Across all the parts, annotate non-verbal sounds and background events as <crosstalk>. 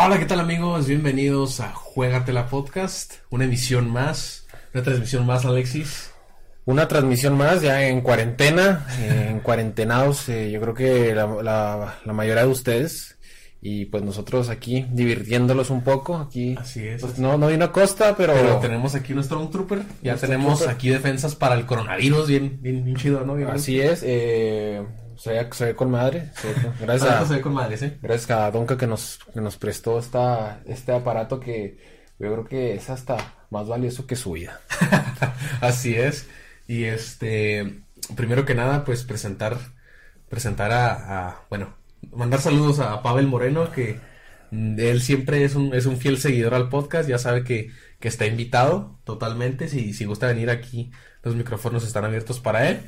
Hola, ¿qué tal amigos? Bienvenidos a Juegatela Podcast, una emisión más, una transmisión más, Alexis. Una transmisión más, ya en cuarentena, en cuarentenados, eh, yo creo que la, mayoría de ustedes, y pues nosotros aquí divirtiéndolos un poco, aquí. Así es. Pues, no, no vino a costa, pero... Pero tenemos aquí nuestro Trooper, ya tenemos aquí defensas para el coronavirus, bien, bien, bien chido, ¿no? Bien Así es, eh... Se ve, se ve con madre. Se ve con, gracias, ah, a, <laughs> se ve con madre ¿sí? gracias a Donka que nos, que nos prestó esta, este aparato que yo creo que es hasta más valioso que su vida. <laughs> Así es. Y este, primero que nada, pues presentar, presentar a, a, bueno, mandar saludos a Pavel Moreno, que él siempre es un, es un fiel seguidor al podcast, ya sabe que, que está invitado totalmente, si, si gusta venir aquí, los micrófonos están abiertos para él.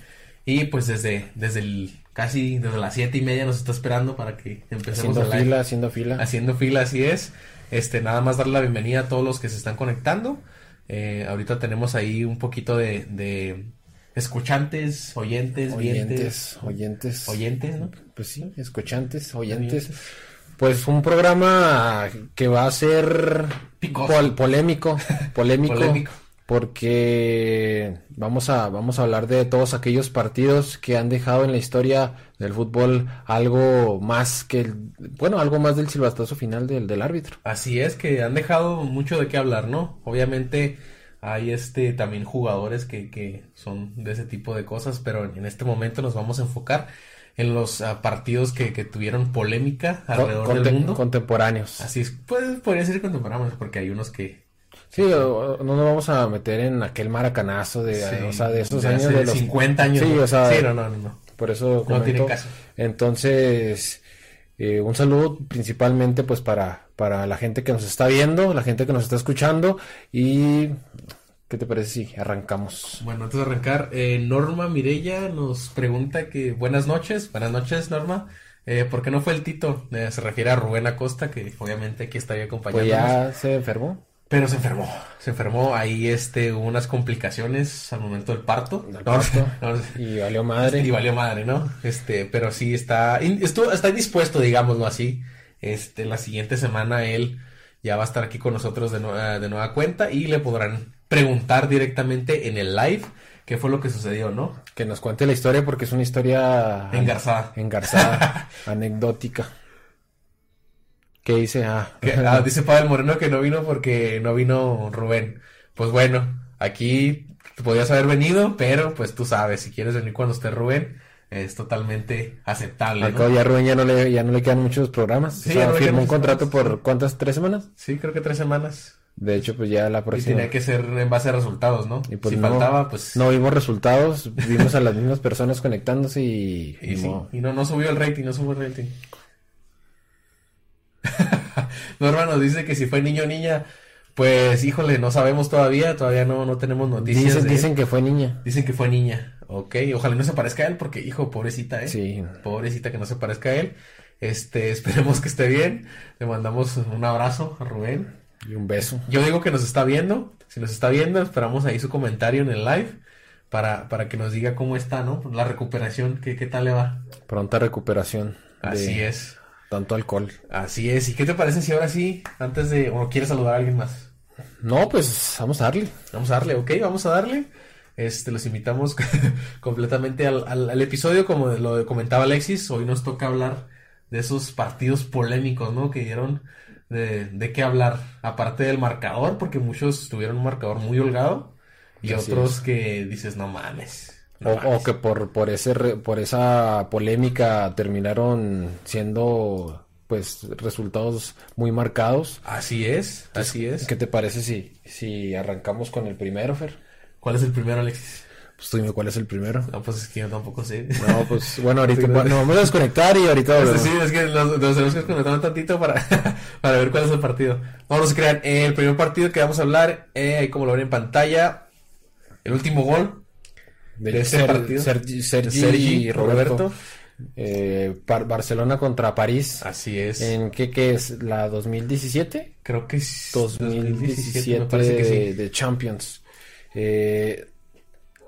Y pues desde, desde el casi desde las siete y media nos está esperando para que empecemos haciendo fila, haciendo fila. Haciendo fila, así es. Este, nada más darle la bienvenida a todos los que se están conectando. Eh, ahorita tenemos ahí un poquito de, de escuchantes, oyentes, oyentes, oyentes, oyentes, ¿no? Pues sí, escuchantes, oyentes. oyentes. Pues un programa que va a ser pol polémico, <laughs> polémico, polémico porque vamos a, vamos a hablar de todos aquellos partidos que han dejado en la historia del fútbol algo más que, el, bueno, algo más del silbatazo final del, del árbitro. Así es, que han dejado mucho de qué hablar, ¿no? Obviamente hay este también jugadores que, que son de ese tipo de cosas, pero en este momento nos vamos a enfocar en los uh, partidos que, que, tuvieron polémica alrededor Conte del mundo. Contemporáneos. Así es, pues podría ser contemporáneos, porque hay unos que Sí, no nos vamos a meter en aquel maracanazo de, sí, o sea, de esos de años de los 50 años. Sí, o sea, sí, no, no, no. Por eso no tiene caso. Entonces, eh, un saludo principalmente pues para para la gente que nos está viendo, la gente que nos está escuchando y ¿qué te parece si arrancamos? Bueno, antes de arrancar, eh, Norma Mirella nos pregunta que buenas noches, buenas noches Norma. Eh, ¿Por qué no fue el Tito? Eh, se refiere a Rubén Acosta, que obviamente aquí estaría acompañando. Pues ya se enfermó. Pero se enfermó, se enfermó, ahí este, hubo unas complicaciones al momento del parto. Del parto. No, <laughs> no, y valió madre. <laughs> Y valió madre, ¿no? Este, pero sí está, estuvo, está dispuesto, digámoslo así. Este, la siguiente semana él ya va a estar aquí con nosotros de nueva cuenta y le podrán preguntar directamente en el live qué fue lo que sucedió, ¿no? Que nos cuente la historia porque es una historia engarzada. Engarzada, <laughs> anecdótica. ¿Qué dice? Ah. Que, ah, dice Pavel Moreno que no vino porque no vino Rubén. Pues bueno, aquí podías haber venido, pero pues tú sabes, si quieres venir cuando esté Rubén, es totalmente aceptable. Al ¿no? ya Rubén ya no le, ya no le quedan muchos programas. Sí, o sea, no firmó un contrato por ¿cuántas? ¿Tres semanas? Sí, creo que tres semanas. De hecho, pues ya la próxima. Y tenía que ser en base a resultados, ¿no? Y pues si no, faltaba, pues. No vimos resultados, vimos a las mismas personas conectándose y. <laughs> Y, sí, no. y no, no subió el rating, no subió el rating. <laughs> Norma nos dice que si fue niño o niña, pues híjole, no sabemos todavía, todavía no, no tenemos noticias. Dicen, de dicen que fue niña. Dicen que fue niña, ok, ojalá no se parezca a él, porque hijo, pobrecita, eh. Sí. Pobrecita que no se parezca a él. Este, <laughs> esperemos que esté bien. Le mandamos un abrazo a Rubén. Y un beso. Yo digo que nos está viendo. Si nos está viendo, esperamos ahí su comentario en el live. Para, para que nos diga cómo está, ¿no? La recuperación, ¿qué, qué tal le va? Pronta recuperación. Así es tanto alcohol. Así es. ¿Y qué te parece si ahora sí, antes de, o quieres saludar a alguien más? No, pues vamos a darle. Vamos a darle, ok, vamos a darle. Este, los invitamos <laughs> completamente al, al, al, episodio, como lo comentaba Alexis. Hoy nos toca hablar de esos partidos polémicos, ¿no? Que dieron de, de qué hablar. Aparte del marcador, porque muchos tuvieron un marcador muy holgado. Y Así otros es. que dices, no mames. No o, o, que por, por, ese, por esa polémica terminaron siendo pues resultados muy marcados. Así es, así es. ¿Qué te parece si, si arrancamos con el primero, Fer? ¿Cuál es el primero, Alexis? Pues tú dime cuál es el primero. No, pues es que yo tampoco sé. No, pues <laughs> bueno, ahorita bueno, vamos a desconectar y ahorita volvemos. Sí, es que nos, nos tenemos que desconectar un tantito para, <laughs> para ver cuál es el partido. Vamos, no se crean, eh, el primer partido que vamos a hablar, eh, como lo ven en pantalla, el último gol de ese Ser, partido. Sergi, Sergi, Roberto. Roberto. Eh, Barcelona contra París. Así es. ¿En qué, qué es? ¿La 2017? Creo que es 2017, de, Champions. Eh,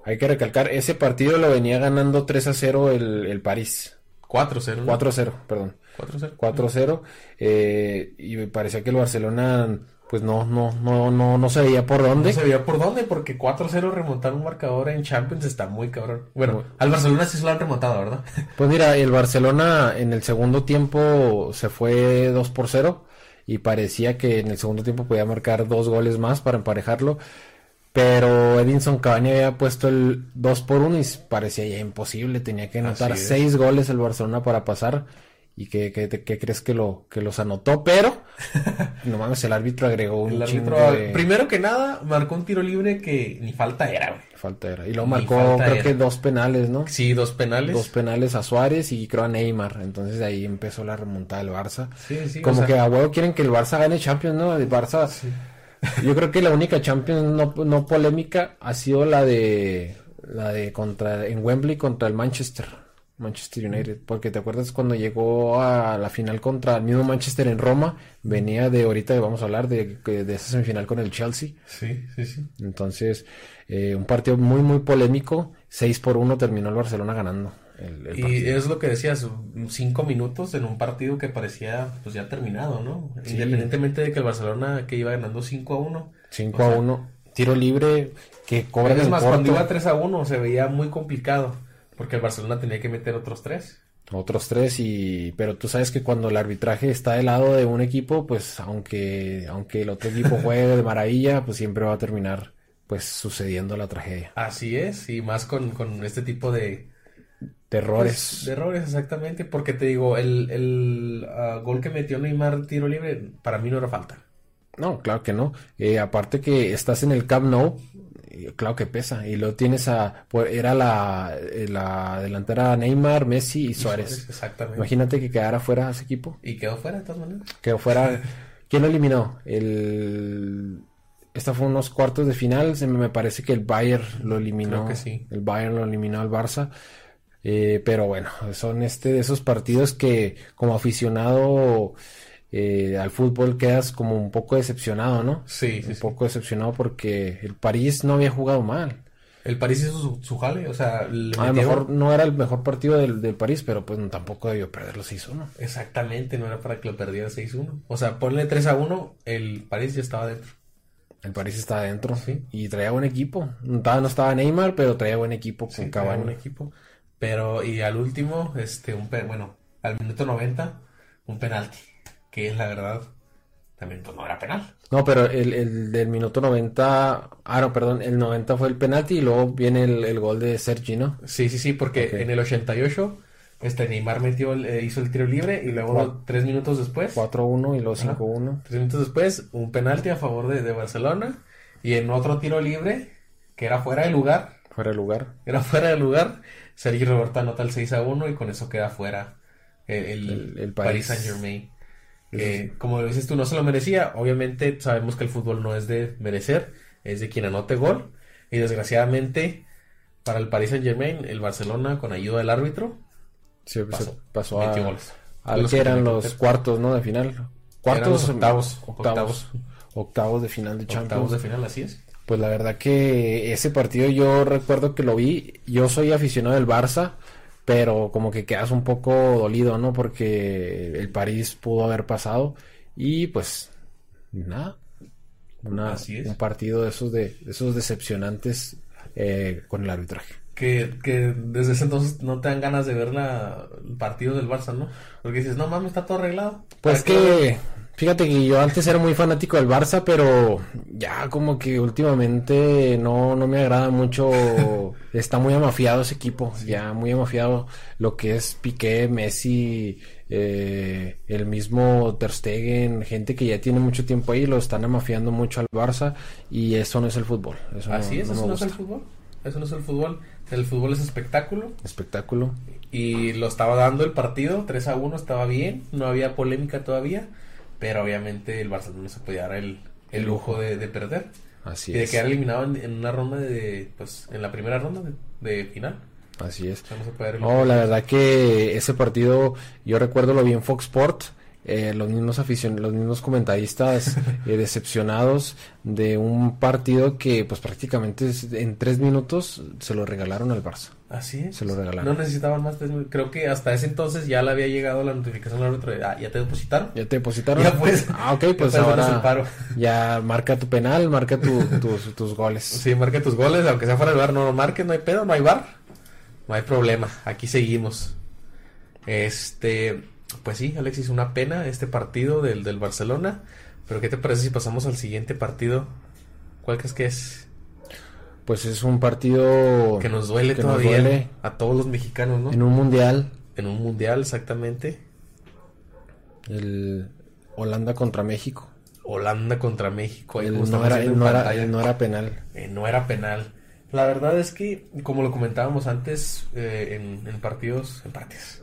hay que recalcar, ese partido lo venía ganando 3 a 0 el, el París. 4-0. 4-0, perdón. 4-0. 4-0. Eh, y parecía que el Barcelona pues no, no, no, no, no se veía por dónde. No se veía por dónde, porque 4-0 remontar un marcador en Champions está muy cabrón. Bueno, al Barcelona sí se lo han remontado, ¿verdad? <laughs> Pues mira, el Barcelona en el segundo tiempo se fue 2 por 0 y parecía que en el segundo tiempo podía marcar dos goles más para emparejarlo. Pero Edinson Cavani había puesto el 2 por 1 y parecía ya imposible. Tenía que anotar 6 goles el Barcelona para pasar y que, crees que lo que los anotó, pero <laughs> no mames, el árbitro agregó un árbitro, Primero que nada, marcó un tiro libre que ni falta era, güey. Falta era. Y luego marcó, creo que dos penales, ¿no? Sí, dos penales. Dos penales a Suárez y creo a Neymar. Entonces de ahí empezó la remontada del Barça. Sí, sí. Como que a huevo quieren que el Barça gane Champions, ¿no? El Barça. Yo creo que la única Champions no, no polémica ha sido la de la de contra en Wembley contra el Manchester. Manchester United, porque te acuerdas cuando llegó a la final contra el mismo Manchester en Roma, venía de ahorita vamos a hablar de, de esa semifinal con el Chelsea. Sí, sí, sí. Entonces, eh, un partido muy, muy polémico, 6 por 1 terminó el Barcelona ganando. Y es lo que decías, cinco minutos en un partido que parecía pues ya terminado, ¿no? Independientemente de que el Barcelona que iba ganando 5 a 1. 5 a 1, tiro libre que cobra Es más, cuando iba 3 a 1 se veía muy complicado. Porque el Barcelona tenía que meter otros tres. Otros tres y pero tú sabes que cuando el arbitraje está del lado de un equipo, pues aunque aunque el otro equipo juegue de maravilla, pues siempre va a terminar pues sucediendo la tragedia. Así es, y más con, este tipo de, de errores. Pues, de errores, exactamente, porque te digo, el, el ah, gol que metió Neymar tiro libre, para mí no era falta. No, claro que no. Eh, aparte que estás en el Camp Nou, claro que pesa. Y lo tienes a. Pues, era la, eh, la delantera Neymar, Messi y Suárez. exactamente. Imagínate que quedara fuera ese equipo. Y quedó fuera de todas maneras. Quedó fuera. <laughs> ¿Quién lo eliminó? El. Esta fue unos cuartos de final. Me parece que el Bayern lo eliminó. Creo que sí. El Bayern lo eliminó al Barça. Eh, pero bueno, son este de esos partidos que como aficionado eh, al fútbol quedas como un poco decepcionado, ¿no? Sí, Un poco decepcionado porque el París no había jugado mal. El París hizo su, jale, o sea... a lo mejor no era el mejor partido del, del París, pero pues tampoco debió perder los 6-1. Exactamente, no era para que lo perdiera 6-1. O sea, ponle 3-1, el París ya estaba dentro. El París estaba dentro, sí. Y traía buen equipo. No estaba, no estaba Neymar, pero traía buen equipo con sí, buen equipo. Pero, y al último, este, un bueno, al minuto 90, un penalti que es la verdad, también pues, no era penal. No, pero el, el, del minuto 90, ah, no, perdón, el 90 fue el penalti y luego viene el, gol de Sergi, ¿no? Sí, sí, sí, porque en el 88 este Neymar metió, eh, hizo el tiro libre y luego tres minutos después. 4-1 y luego 5-1. Tres minutos después, un penalti a favor de, de, Barcelona y en otro tiro libre, que era fuera de lugar. Fuera de lugar. Era fuera de lugar. Sergi Roberto anota el 6-1 y con eso queda fuera el, el Paris Saint Germain que como dices tú no se lo merecía. Obviamente sabemos que el fútbol no es de merecer, es de quien anote gol. Y desgraciadamente para el Paris Saint Germain, el Barcelona con ayuda del árbitro pasó, a, goles. que eran los cuartos, ¿no? De final. Cuartos, octavos, octavos, octavos, de final de Champions. Octavos de final, así es. Pues la verdad que ese partido yo recuerdo que lo vi. Yo soy aficionado del Barça pero como que quedas un poco dolido, ¿no? Porque el París pudo haber pasado y pues nada, una, un partido de esos de, esos decepcionantes eh, con el arbitraje. Que, que, desde ese entonces no te dan ganas de ver la, el partido del Barça, ¿no? Porque dices, no mames, está todo arreglado. Pues que, Fíjate que yo antes era muy fanático del Barça, pero ya como que últimamente no, no me agrada mucho. <laughs> Está muy amafiado ese equipo, ya muy amafiado lo que es Piqué, Messi, eh, el mismo Ter Stegen, gente que ya tiene mucho tiempo ahí, lo están amafiando mucho al Barça y eso no es el fútbol. Así es, eso no es el fútbol. Eso no es el fútbol. El fútbol es espectáculo. Espectáculo. Y lo estaba dando el partido, 3 a 1, estaba bien, no había polémica todavía pero obviamente el Barcelona se podía dar el, lujo de, perder. Así y de quedar eliminado en, una ronda de, pues, en la primera ronda de, final. Así es. No, la verdad que ese partido, yo recuerdo lo vi en Fox Sport eh, los mismos aficionados, los mismos comentaristas <laughs> eh, decepcionados de un partido que pues prácticamente en tres minutos se lo regalaron al Barça. Así es. Se lo regalaron. No necesitaban más Creo que hasta ese entonces ya le había llegado la notificación al otro. Ah, ¿ya te depositaron? ¿Ya te depositaron? Ya pues. <laughs> Ah, ok, pues ahora ya marca tu penal, marca tus, tus goles. Sí, marca tus goles, aunque sea fuera del bar, no lo marques, no hay pedo, no hay bar. No hay problema, aquí seguimos. Este, pues sí, Alexis, una pena este partido del, del Barcelona. Pero ¿qué te parece si pasamos al siguiente partido? ¿Cuál crees que es? Pues es un partido que nos duele todavía a todos los mexicanos, ¿no? En un mundial. En un mundial, exactamente. El Holanda contra México. Holanda contra México. no, era, no, era, penal. Eh, no era penal. La verdad es que, como lo comentábamos antes, eh, en, en, partidos, en partidos,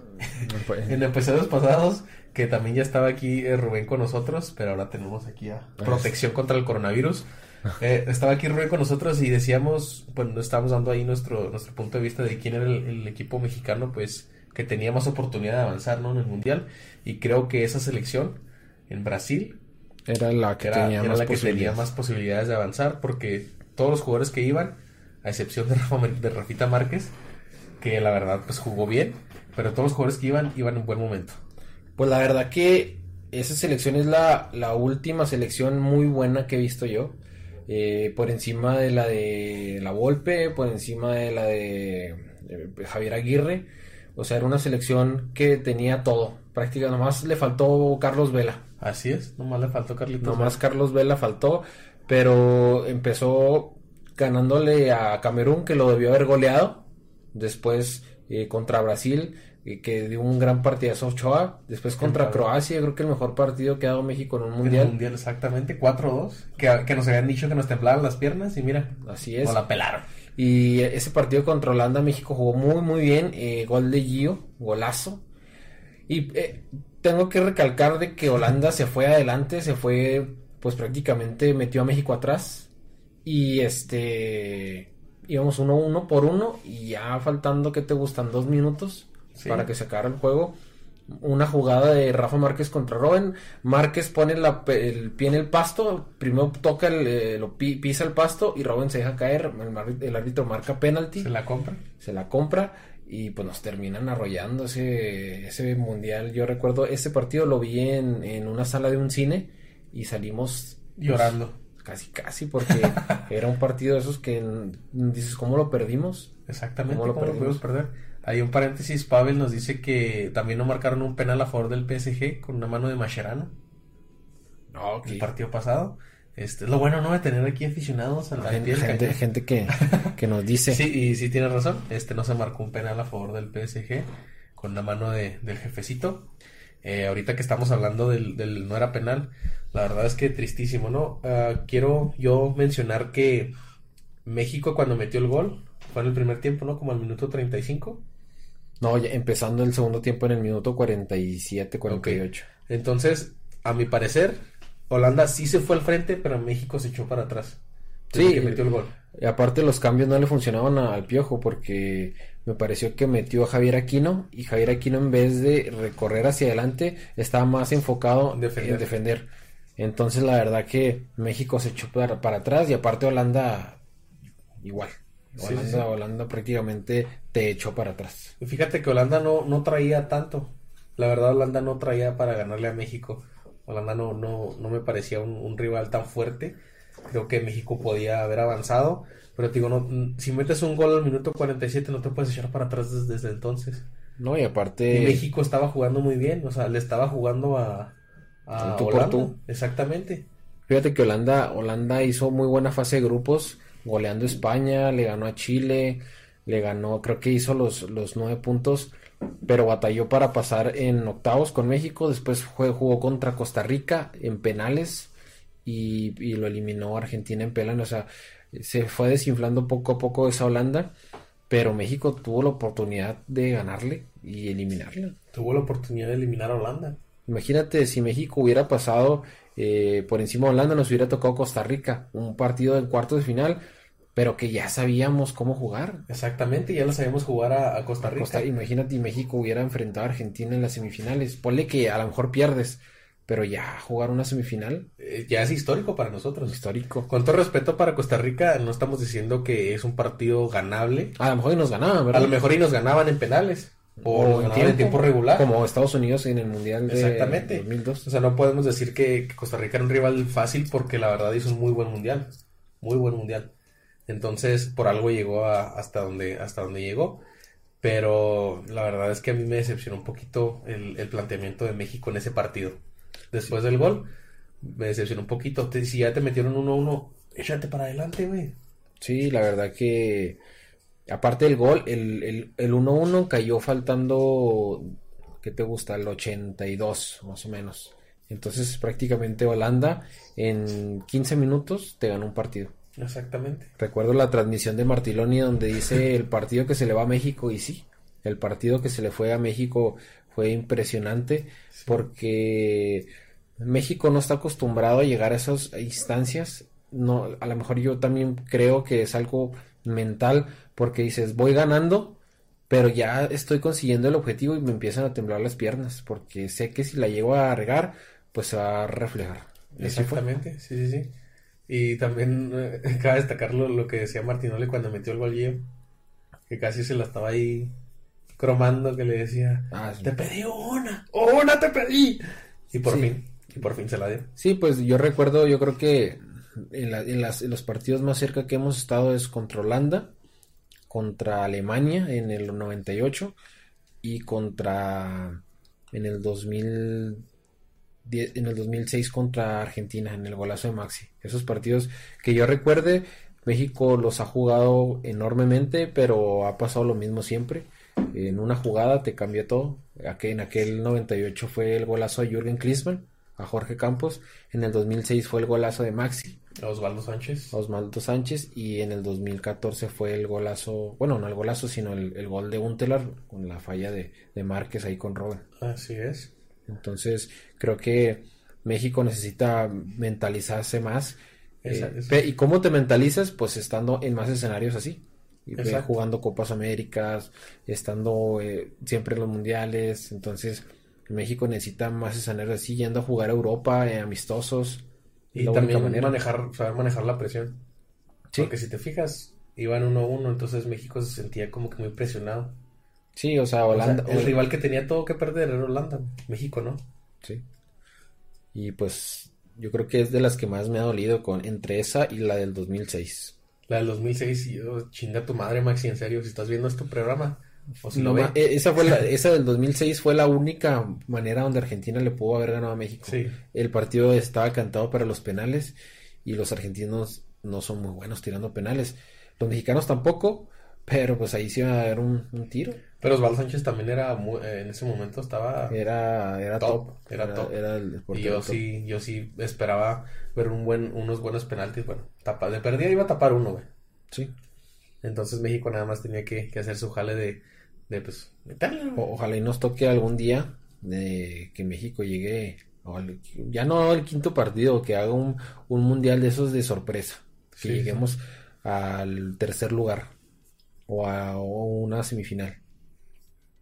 en episodios pasados, que también ya estaba aquí eh, Rubén con nosotros, pero ahora tenemos aquí a pues. protección contra el coronavirus. <laughs> Eh, estaba aquí Rubén con nosotros y decíamos, pues estábamos dando ahí nuestro, nuestro punto de vista de quién era el, equipo mexicano, pues que tenía más oportunidad de avanzar ¿no? en el Mundial. Y creo que esa selección en Brasil era la que, tenía, más la que tenía más posibilidades de avanzar, porque todos los jugadores que iban, a excepción de, de Rafita Márquez, que la verdad pues jugó bien, pero todos los jugadores que iban, iban en buen momento. Pues la verdad que esa selección es la, última selección muy buena que he visto yo. Eh, por encima de la de la Volpe, por encima de la de, Javier Aguirre. O sea, era una selección que tenía todo. Prácticamente, nomás le faltó Carlos Vela. Así es, nomás le faltó Carlitos. Nomás Carlos Vela faltó, pero empezó ganándole a Camerún, que lo debió haber goleado. Después eh, contra Brasil que dio un gran partidazo Ochoa. Después contra Croacia, creo que el mejor partido que ha dado México en un mundial. En mundial, exactamente, 4-2. Que, que, nos habían dicho que nos temblaban las piernas y mira, así es. Nos la pelaron. Y ese partido contra Holanda, México jugó muy, muy bien. Eh, gol de Gio, golazo. Y eh, tengo que recalcar de que Holanda se fue adelante, se fue, pues prácticamente metió a México atrás. Y este íbamos uno uno por uno y ya faltando que te gustan dos minutos para que se acabara el juego. Una jugada de Rafa Márquez contra Robin. Márquez pone el pie en el pasto, primero toca el, eh, lo pisa el pasto y Robin se deja caer. El, árbitro marca penalti. Se la compra. Se la compra y pues nos terminan arrollando ese, ese mundial. Yo recuerdo ese partido lo vi en, en una sala de un cine y salimos pues, llorando. casi, casi, porque <laughs> era un partido de esos que dices, ¿cómo lo perdimos? Exactamente, ¿cómo, lo, pudimos perder? Hay un paréntesis, Pavel nos dice que también no marcaron un penal a favor del PSG con una mano de Mascherano. No, El partido pasado. Este, lo bueno no de tener aquí aficionados a la gente, gente, que, <laughs> que, nos dice. sí, y sí tiene razón. Este no se marcó un penal a favor del PSG con la mano de, del jefecito. Eh, ahorita que estamos hablando del, del, no era penal, la verdad es que tristísimo, ¿no? Ah, quiero yo mencionar que México cuando metió el gol fue en el primer tiempo, ¿no? Como al minuto 35. No, empezando el segundo tiempo en el minuto 47, 48. Entonces, a mi parecer, Holanda sí se fue al frente, pero México se echó para atrás. Sí, que metió el gol. Y aparte los cambios no le funcionaban al Piojo porque me pareció que metió a Javier Aquino y Javier Aquino en vez de recorrer hacia adelante estaba más enfocado en defender. Entonces la verdad que México se echó para, para atrás y aparte Holanda igual. Holanda, Holanda prácticamente te echó para atrás. Fíjate que Holanda no, no traía tanto. La verdad, Holanda no traía para ganarle a México. Holanda no, no, no me parecía un, rival tan fuerte. Creo que México podía haber avanzado. Pero digo, no, si metes un gol al minuto 47 no te puedes echar para atrás desde, entonces. No, y aparte... México estaba jugando muy bien. O sea, le estaba jugando a, a Holanda. Exactamente. Fíjate que Holanda, Holanda hizo muy buena fase de grupos goleando España, le ganó a Chile, le ganó, creo que hizo los, los nueve puntos, pero batalló para pasar en octavos con México, después jugó contra Costa Rica en penales y, lo eliminó Argentina en penales, o sea, se fue desinflando poco a poco esa Holanda, pero México tuvo la oportunidad de ganarle y eliminarla. Tuvo la oportunidad de eliminar a Holanda. Imagínate si México hubiera pasado eh, por encima de Holanda, nos hubiera tocado Costa Rica, un partido del cuarto de final pero que ya sabíamos cómo jugar. Exactamente, ya lo sabíamos jugar a, Costa Rica. imagínate, México hubiera enfrentado a Argentina en las semifinales. Ponle que a lo mejor pierdes, pero ya jugar una semifinal. Eh, ya es histórico para nosotros. Histórico. Con todo respeto para Costa Rica, no estamos diciendo que es un partido ganable. A lo mejor y nos ganaban, ¿verdad? A lo mejor y nos ganaban en penales. O, en, tiempo, regular. Como Estados Unidos en el Mundial de Exactamente. 2002. O sea, no podemos decir que, Costa Rica era un rival fácil porque la verdad hizo un muy buen Mundial. Muy buen Mundial. Entonces, por algo llegó hasta, donde, hasta donde llegó. Pero la verdad es que a mí me decepcionó un poquito el, el planteamiento de México en ese partido después del gol, me decepcionó un poquito. si ya te metieron 1-1, échate para adelante, güey. Sí, la verdad que aparte del gol, el 1-1 cayó faltando, ¿qué te gusta? El 82, más o menos. Entonces prácticamente Holanda en 15 minutos te ganó un partido. Exactamente. Recuerdo la transmisión de Martiloni donde dice <laughs> el partido que se le va a México y sí, el partido que se le fue a México fue impresionante porque México no está acostumbrado a llegar a esas instancias. No, a lo mejor yo también creo que es algo mental porque dices, voy ganando, pero ya estoy consiguiendo el objetivo y me empiezan a temblar las piernas porque sé que si la llego a regar, pues se va a reflejar. Exactamente, sí, sí, sí. Y también eh, <laughs> cabe destacar lo, que decía Martinoli cuando metió el gol que casi se la estaba ahí cromando que le decía, ah, te pedí una, una te pedí. Y por fin, y por fin se la dio. Sí, pues yo recuerdo, yo creo que en, los partidos más cerca que hemos estado es contra Holanda, contra Alemania en el 98 y contra en el 2000 en el 2006 contra Argentina en el golazo de Maxi. Esos partidos que yo recuerde, México los ha jugado enormemente, pero ha pasado lo mismo siempre en una jugada te cambia todo. En aquel 98 fue el golazo de Jürgen Klinsmann a Jorge Campos. En el 2006 fue el golazo de Maxi. Osvaldo Sánchez. Osvaldo Sánchez. Y en el 2014 fue el golazo, bueno, no el golazo, sino el, gol de Untelar con la falla de, de Márquez ahí con Robin. Así es. Entonces, creo que México necesita mentalizarse más. Eh, ¿Y cómo te mentalizas? Pues estando en más escenarios así jugando Copas Américas, estando eh, siempre en los mundiales. Entonces, México necesita más escenarios así, yendo a jugar a Europa, eh, amistosos. Y también manejar, saber manejar la presión. Porque si te fijas, iban 1-1, entonces México se sentía como que muy presionado. Sí, o sea, Holanda. el rival que tenía todo que perder era Holanda, México, ¿no? Sí. Y pues yo creo que es de las que más me ha dolido con entre esa y la del 2006. La del 2006, y yo, chinga tu madre, Maxi, en serio, si estás viendo este programa. O si no, ve. E, esa, fue la, esa del 2006 fue la única manera donde Argentina le pudo haber ganado a México. El partido estaba cantado para los penales y los argentinos no son muy buenos tirando penales. Los mexicanos tampoco, pero pues ahí sí iba a haber un, tiro. Pero Osvaldo Sánchez también era eh, en ese momento estaba era era top, era, top y yo sí yo sí esperaba ver un buen unos buenos penaltis bueno tapa de perdida iba a tapar uno güey sí entonces México nada más tenía que, hacer su jale de, de pues ojalá y nos toque algún día de que México llegue ya no al quinto partido que haga un, un mundial de esos de sorpresa. Que lleguemos al tercer lugar o a una semifinal.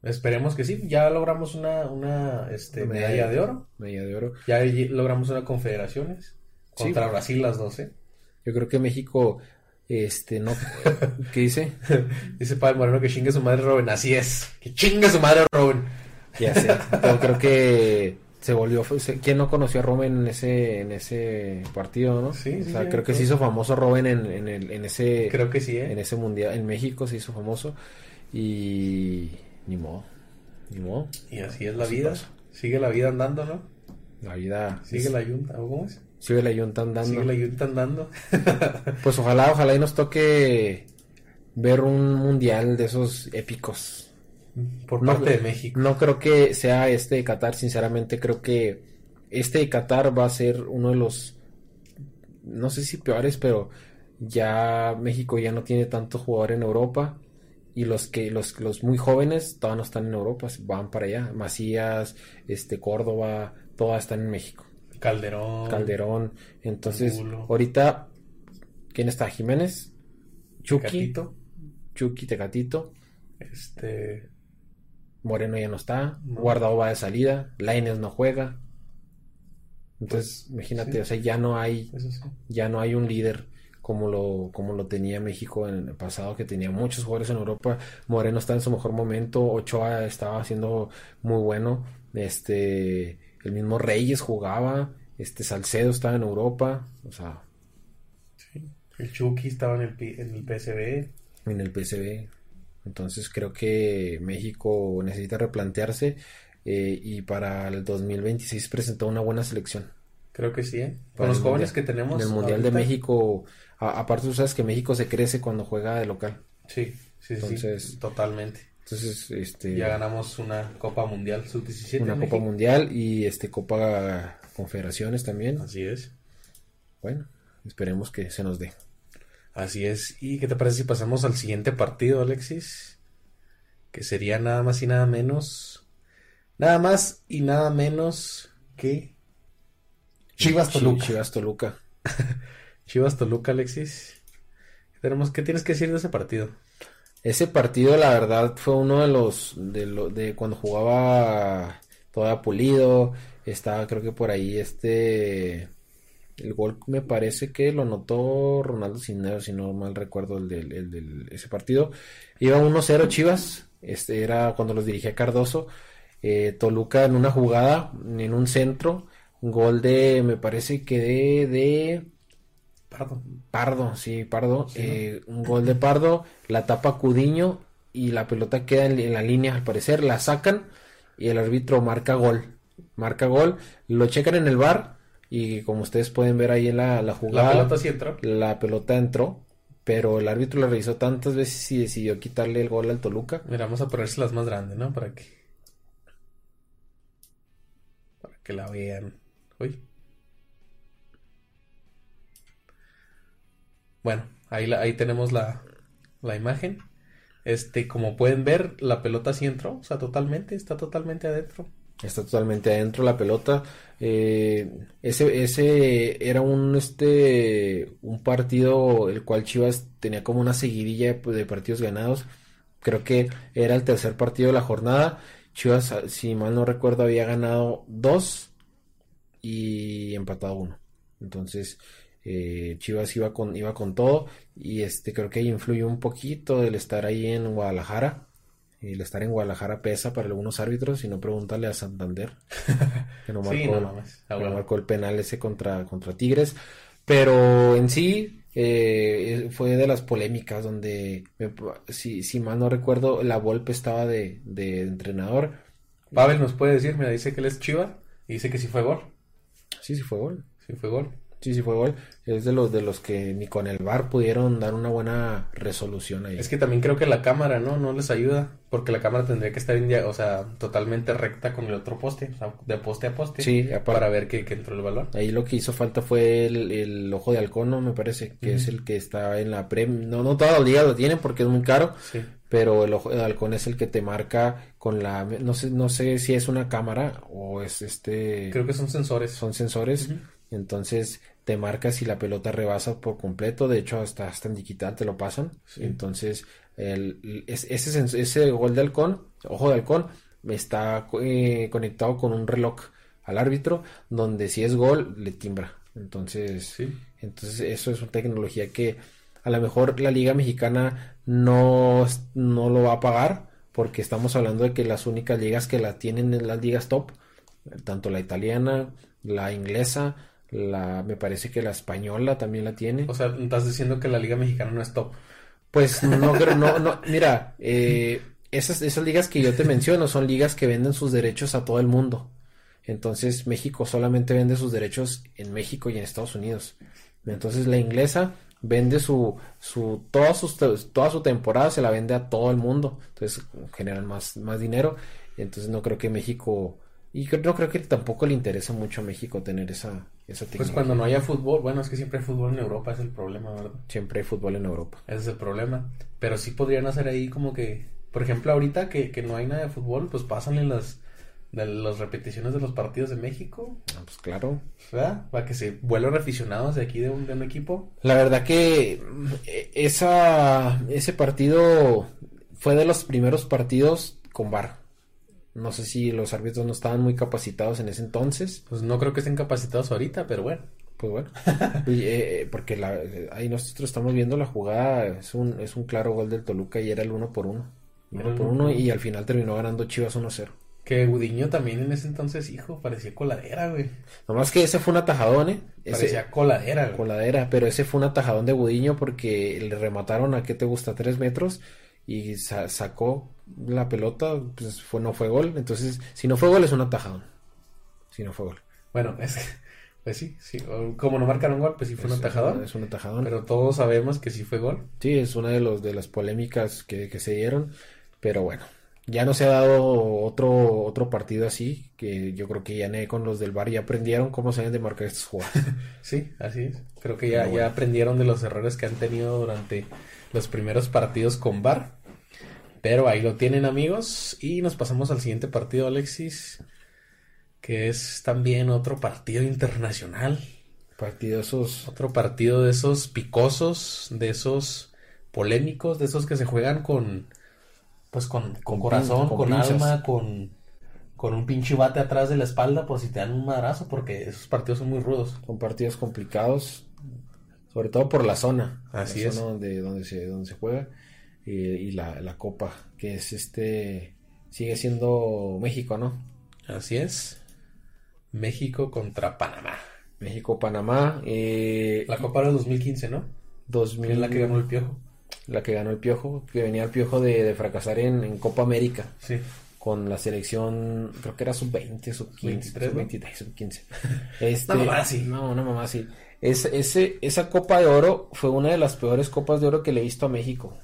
Esperemos que sí, ya logramos una, una, este, medalla, de oro. Medalla de oro. Ya logramos una confederaciones contra Brasil las 12. Yo creo que México, este, no, <laughs> ¿qué dice? <laughs> dice Pablo Moreno que chingue su madre Robin, así es, que chingue su madre Robin. Ya sé, pero creo que se volvió, ¿quién no conoció a Robin en ese, en ese partido, no? Sí, o sea, creo que se hizo famoso Robin en, en, el, en ese, creo que sí, ¿eh? en ese mundial, en México se hizo famoso y ni modo. Ni modo. Y así es la vida. Sigue la vida andando, ¿no? La vida. Sigue la yunta, ¿cómo es? Sigue la yunta andando. Sigue la yunta andando. <laughs> pues ojalá, ojalá y nos toque ver un mundial de esos épicos. Por parte de México. No creo que sea este de Qatar, sinceramente creo que este de Qatar va a ser uno de los, no sé si peores, pero ya México ya no tiene tanto jugador en Europa y los que los, los muy jóvenes todavía no están en Europa, van para allá. Macías, este Córdoba, todas están en México. Calderón. Calderón. Entonces, ahorita ¿quién está? Jiménez. Chucky. Tecatito. Chucky, Tecatito. Este. Moreno ya no está. Guardado va de salida. Laines no juega. Entonces, pues, imagínate, o sea, ya no hay. Ya no hay un líder como lo, como lo tenía México en el pasado, que tenía muchos jugadores en Europa. Moreno está en su mejor momento. Ochoa estaba haciendo muy bueno. Este. El mismo Reyes jugaba. Este Salcedo estaba en Europa. O sea. El Chucky estaba en el, en el PSV. En el PSV. Entonces creo que México necesita replantearse eh, y para el 2026 presentó una buena selección. Creo que sí, ¿eh? Con los jóvenes que tenemos. En el Mundial de México, aparte tú sabes que México se crece cuando juega de local. Sí, sí, sí, totalmente. Entonces, este... Ya ganamos una Copa Mundial Sub-17. Una Copa Mundial y este Copa Confederaciones también. Así es. Bueno, esperemos que se nos dé. Así es. ¿Y qué te parece si pasamos al siguiente partido, Alexis? Que sería nada más y nada menos. Nada más y nada menos que. Chivas Toluca. Chivas Toluca. <laughs> Chivas Toluca, Alexis. ¿Qué, tenemos, ¿Qué tienes que decir de ese partido? Ese partido, la verdad, fue uno de los. de, de cuando jugaba todavía pulido. Estaba, creo que por ahí, este. El gol me parece que lo anotó Ronaldo Cisneros, si no mal recuerdo el del, ese partido. Iba 1-0 Chivas, este era cuando los dirigía Cardoso. Eh, Toluca en una jugada, en un centro, gol de, me parece que de, de Pardo. Pardo, sí, Pardo. Eh, un gol de Pardo, la tapa Cudiño y la pelota queda en, la línea al parecer, la sacan y el árbitro marca gol. Marca gol, lo checan en el bar y como ustedes pueden ver ahí en la, jugada. La pelota sí entró. La pelota entró. Pero el árbitro la revisó tantas veces y decidió quitarle el gol al Toluca. Mira, vamos a ponérselas más grandes, ¿no? Para que. Para que la vean. Uy. Bueno, ahí, ahí tenemos la, la imagen. Este, como pueden ver, la pelota sí entró, o sea, totalmente, está totalmente adentro. Está totalmente adentro la pelota. Eh, ese, ese era un este un partido el cual Chivas tenía como una seguidilla de, partidos ganados. Creo que era el tercer partido de la jornada. Chivas, si mal no recuerdo, había ganado dos y empatado uno. Entonces, eh, Chivas iba con, iba con todo. Y este creo que influyó un poquito el estar ahí en Guadalajara el estar en Guadalajara pesa para algunos árbitros, y no pregúntale a Santander, <laughs> que no marcó, el penal ese contra, contra Tigres. Pero en sí eh, fue de las polémicas donde, si, si mal no recuerdo, la Volpe estaba de, de entrenador. Pavel nos puede decir, me dice que él es Chiva y dice que sí fue gol. Sí, sí fue gol. Sí fue gol. Sí, sí fue gol. Es de los de los que ni con el VAR pudieron dar una buena resolución ahí. Es que también creo que la cámara, ¿no? No les ayuda. Porque la cámara tendría que estar, o sea, totalmente recta con el otro poste. O sea, de poste a poste. Sí, para ver que, entró el balón. Ahí lo que hizo falta fue el, ojo de halcón, ¿no? Me parece. Que es el que está en la prem. No, no todas las ligas lo tienen porque es muy caro. Sí. Pero el ojo de halcón es el que te marca con la... No sé, no sé si es una cámara o es este... Creo que son sensores. Son sensores. Entonces te marca si la pelota rebasa por completo. De hecho, hasta, hasta en digital te lo pasan. Entonces, el, ese, ese gol de halcón, ojo de halcón, está eh, conectado con un reloj al árbitro, donde si es gol, le timbra. Entonces, entonces eso es una tecnología que a lo mejor la Liga Mexicana no, no lo va a pagar, porque estamos hablando de que las únicas ligas que la tienen en las ligas top, tanto la italiana, la inglesa, la, me parece que la española también la tiene. O sea, estás diciendo que la Liga Mexicana no es top. Pues no, pero no, no, mira, eh, esas, esas ligas que yo te menciono son ligas que venden sus derechos a todo el mundo. Entonces México solamente vende sus derechos en México y en Estados Unidos. Entonces la inglesa vende su, su, toda, su, toda su temporada se la vende a todo el mundo. Entonces generan más, más dinero. Entonces no creo que México y no creo que tampoco le interesa mucho a México tener esa, esa Pues cuando no haya fútbol, bueno, es que siempre hay fútbol en Europa, es el problema, ¿verdad? Siempre hay fútbol en Europa. Ese es el problema. Pero sí podrían hacer ahí como que, por ejemplo, ahorita que, que no hay nada de fútbol, pues pásanle las de las repeticiones de los partidos de México. Ah, pues claro. ¿Verdad? Para que se vuelvan aficionados de aquí de un, de un equipo. La verdad que eh, esa, ese partido fue de los primeros partidos con VAR. No sé si los árbitros no estaban muy capacitados en ese entonces. Pues no creo que estén capacitados ahorita, pero bueno. Pues bueno. <laughs> Eh, porque la, ahí nosotros estamos viendo la jugada. Es un, es un claro gol del Toluca y era el uno por uno. Uno por uno y al final terminó ganando Chivas 1-0. Que Gudiño también en ese entonces, hijo, parecía coladera, güey. Nomás que ese fue un atajadón, ¿eh? parecía coladera, güey. Coladera, pero ese fue un atajadón de Gudiño porque le remataron a, ¿qué te gusta? Tres metros y sacó la pelota, pues fue, no fue gol. Entonces, si no fue gol, es un atajadón. Si no fue gol. Bueno, es pues sí, sí. Como no marcaron gol, pues sí fue un atajadón. Es un atajadón. Pero todos sabemos que sí fue gol. Sí, es una de, los, de las polémicas que, que se dieron. Pero bueno, ya no se ha dado otro, otro partido así, que yo creo que ya con los del bar ya aprendieron cómo se deben de marcar estos juegos. <laughs> sí, así es. Creo que ya, ya aprendieron de los errores que han tenido durante los primeros partidos con bar. Pero ahí lo tienen amigos y nos pasamos al siguiente partido, Alexis, que es también otro partido internacional. Partido esos... Otro partido de esos picosos, de esos polémicos, de esos que se juegan con pues con, corazón, con, alma, con, con un pinche bate atrás de la espalda por si te dan un madrazo, porque esos partidos son muy rudos. Son partidos complicados, sobre todo por la zona. Así es. donde, donde, se, donde se juega. Y, la, la, copa, que es este, sigue siendo México, ¿no? Así es. México contra Panamá. México-Panamá. Eh, la copa era 2015, ¿no? 2000... Es la que ganó el Piojo la que ganó el Piojo, que venía el Piojo de, fracasar en, Copa América. Sí. Con la selección, creo que era sub-20, sub-15, sub-23, sub-15. Este, no, mamá, sí. No, no, mamá, sí. ese, esa Copa de Oro fue una de las peores Copas de Oro que le he visto a México.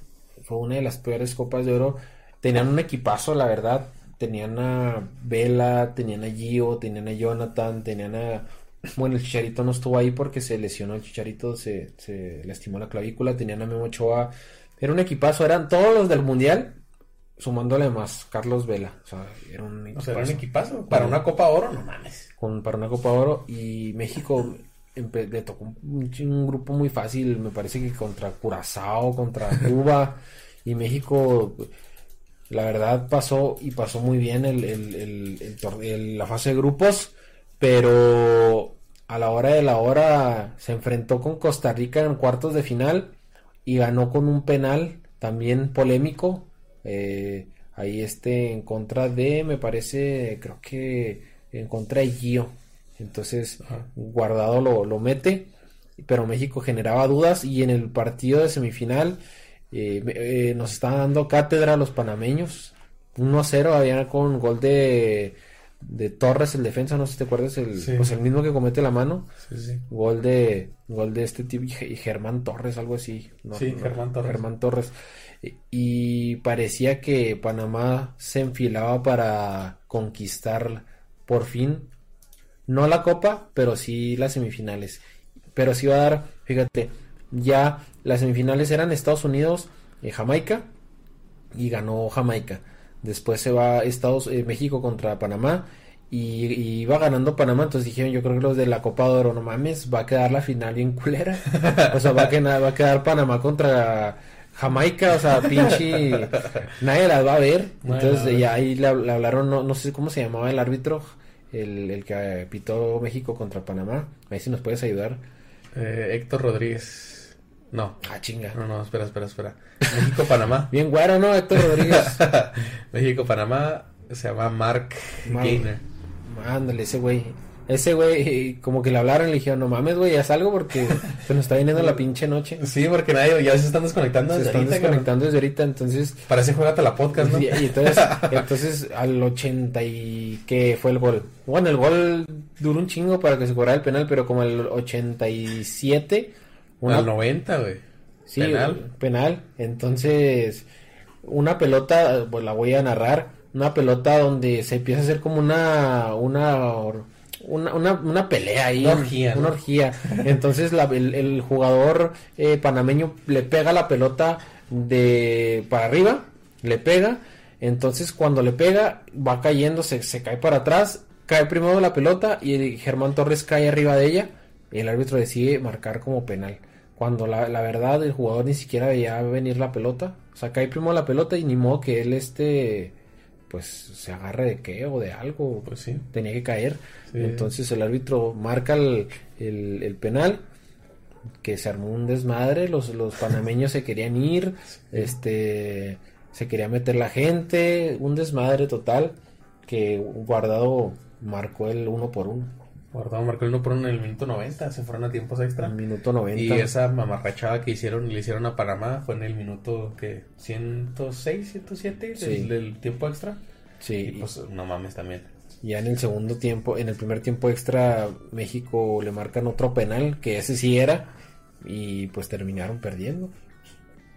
Fue una de las peores Copas de Oro. Tenían un equipazo, la verdad. Tenían a Vela, tenían a Gio, tenían a Jonathan, tenían a bueno, el Chicharito no estuvo ahí porque se lesionó el Chicharito, se, se lastimó la clavícula, tenían a Memo Ochoa. Era un equipazo, eran todos los del Mundial, sumándole más Carlos Vela. O sea, era un equipazo. Para una Copa Oro, no mames. Con, para una Copa Oro y México le tocó un, grupo muy fácil, me parece que contra Curazao, contra <laughs> Cuba y México la verdad pasó y pasó muy bien el, el, la fase de grupos pero a la hora de la hora se enfrentó con Costa Rica en cuartos de final y ganó con un penal también polémico. Eh, ahí este en contra de, me parece, creo que en contra de Gio. Entonces, Guardado lo, mete, pero México generaba dudas y en el partido de semifinal eh, eh, nos estaban dando cátedra a los panameños. 1 a 0 había con gol de de Torres, el defensa, no sé si te acuerdas, el, pues el mismo que comete la mano. Gol de gol de este tipo, y Germán Torres, algo así. sí, Germán Torres. Germán Torres. Y parecía que Panamá se enfilaba para conquistar por fin, no la copa, pero sí las semifinales. Pero sí va a dar, fíjate, ya las semifinales eran Estados Unidos, y Jamaica, y ganó Jamaica Después se va Estados eh, México contra Panamá y, va ganando Panamá. Entonces dijeron, yo creo que los de la Copa de Oro, no mames, va a quedar la final bien culera. o sea, va a, quedar, va a quedar Panamá contra Jamaica, o sea, pinche, nadie las va a ver. Entonces ya ahí le, hablaron, no, no, sé cómo se llamaba el árbitro, el, el que pitó México contra Panamá. Ahí sí nos puedes ayudar. Eh, Héctor Rodríguez. No. Ah, chinga. No, no, espera, espera, espera. México-Panamá. <laughs> Bien güero, ¿no? Héctor Rodríguez. <laughs> México-Panamá se llama Mark, Gainer. Ándale, ese güey. Ese güey, como que le hablaron y le dijeron, no mames, güey, haz algo porque <laughs> se nos está viniendo la pinche noche. Sí, porque nadie, ya se están desconectando desde Se están desconectando desde ahorita, entonces... Parece juegate la podcast, ¿no? <laughs> Y, entonces, <laughs> entonces, al 80 y... ¿Qué fue el gol? Bueno, el gol duró un chingo para que se cobrara el penal, pero como el 87 una... Al 90, güey. Sí, penal. Penal. Entonces, una pelota, pues la voy a narrar, una pelota donde se empieza a hacer como una, una, una, una, pelea ahí. Una orgía. Una orgía. Entonces la, el, jugador eh, panameño le pega la pelota de para arriba, le pega Entonces cuando le pega, va cayendo, se, se cae para atrás, cae primero la pelota y Germán Torres cae arriba de ella. Y el árbitro decide marcar como penal. Cuando la, la, verdad el jugador ni siquiera veía venir la pelota. O sea, cae primero la pelota y ni modo que él este pues se agarre de qué o de algo. Pues sí. Tenía que caer. Entonces el árbitro marca el, el, penal que se armó un desmadre, los, los panameños se querían ir, este se quería meter la gente, un desmadre total que Guardado marcó el uno por uno. Guardado marcó el uno por en el minuto 90, se fueron a tiempos extra. minuto 90. Y esa mamarrachada que hicieron le hicieron a Panamá fue en el minuto que 106, 107 del, tiempo extra. Sí. Y pues no mames también. Ya en el segundo tiempo, en el primer tiempo extra, México le marcan otro penal, que ese sí era, y pues terminaron perdiendo.